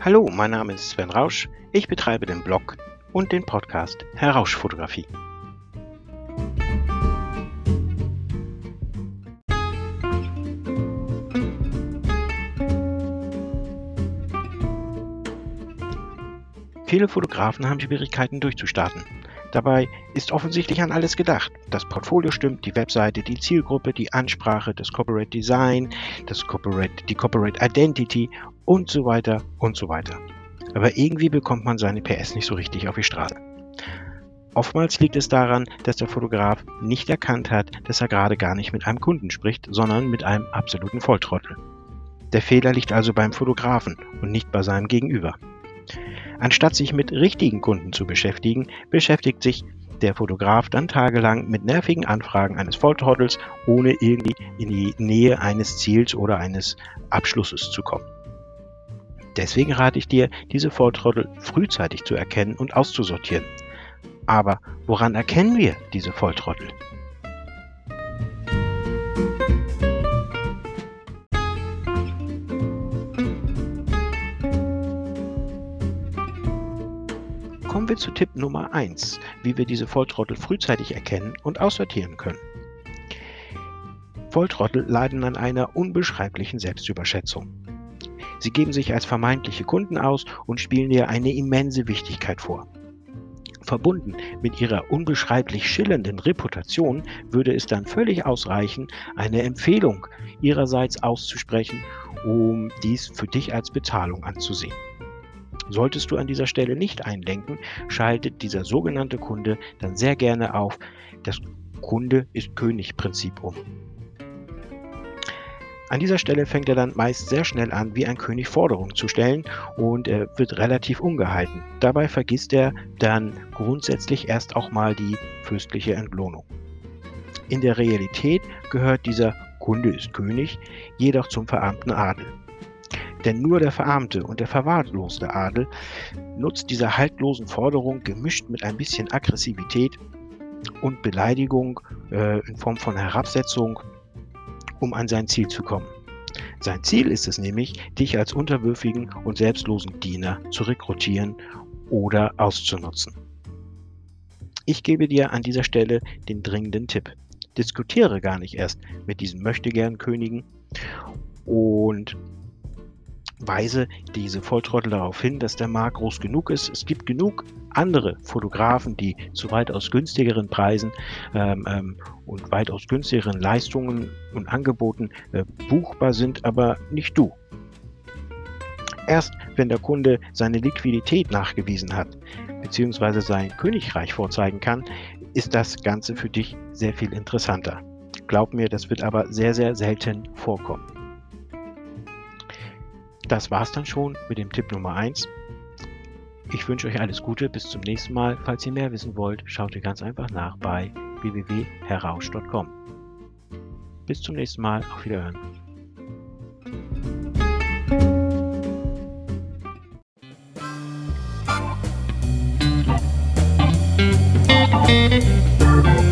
Hallo, mein Name ist Sven Rausch. Ich betreibe den Blog und den Podcast Herr Rausch Fotografie. Viele Fotografen haben Schwierigkeiten durchzustarten. Dabei ist offensichtlich an alles gedacht. Das Portfolio stimmt, die Webseite, die Zielgruppe, die Ansprache, das Corporate Design, das Corporate, die Corporate Identity und so weiter und so weiter. Aber irgendwie bekommt man seine PS nicht so richtig auf die Straße. Oftmals liegt es daran, dass der Fotograf nicht erkannt hat, dass er gerade gar nicht mit einem Kunden spricht, sondern mit einem absoluten Volltrottel. Der Fehler liegt also beim Fotografen und nicht bei seinem Gegenüber. Anstatt sich mit richtigen Kunden zu beschäftigen, beschäftigt sich der Fotograf dann tagelang mit nervigen Anfragen eines Volltrottels, ohne irgendwie in die Nähe eines Ziels oder eines Abschlusses zu kommen. Deswegen rate ich dir, diese Volltrottel frühzeitig zu erkennen und auszusortieren. Aber woran erkennen wir diese Volltrottel? Kommen wir zu Tipp Nummer 1, wie wir diese Volltrottel frühzeitig erkennen und aussortieren können. Volltrottel leiden an einer unbeschreiblichen Selbstüberschätzung. Sie geben sich als vermeintliche Kunden aus und spielen dir eine immense Wichtigkeit vor. Verbunden mit ihrer unbeschreiblich schillernden Reputation würde es dann völlig ausreichen, eine Empfehlung ihrerseits auszusprechen, um dies für dich als Bezahlung anzusehen. Solltest du an dieser Stelle nicht einlenken, schaltet dieser sogenannte Kunde dann sehr gerne auf das Kunde ist König Prinzip um. An dieser Stelle fängt er dann meist sehr schnell an, wie ein König Forderungen zu stellen und er wird relativ ungehalten. Dabei vergisst er dann grundsätzlich erst auch mal die fürstliche Entlohnung. In der Realität gehört dieser Kunde ist König jedoch zum verarmten Adel. Denn nur der verarmte und der verwahrloste Adel nutzt diese haltlosen Forderungen gemischt mit ein bisschen Aggressivität und Beleidigung äh, in Form von Herabsetzung um an sein Ziel zu kommen. Sein Ziel ist es nämlich, dich als unterwürfigen und selbstlosen Diener zu rekrutieren oder auszunutzen. Ich gebe dir an dieser Stelle den dringenden Tipp. Diskutiere gar nicht erst mit diesen Möchtegern-Königen und weise diese Volltrottel darauf hin, dass der Markt groß genug ist. Es gibt genug andere Fotografen, die zu weitaus günstigeren Preisen ähm, ähm, und weitaus günstigeren Leistungen und Angeboten äh, buchbar sind, aber nicht du. Erst wenn der Kunde seine Liquidität nachgewiesen hat, beziehungsweise sein Königreich vorzeigen kann, ist das Ganze für dich sehr viel interessanter. Glaub mir, das wird aber sehr, sehr selten vorkommen. Das war's dann schon mit dem Tipp Nummer 1. Ich wünsche euch alles Gute, bis zum nächsten Mal. Falls ihr mehr wissen wollt, schaut ihr ganz einfach nach bei www.herrausch.com. Bis zum nächsten Mal, auf Wiederhören. Musik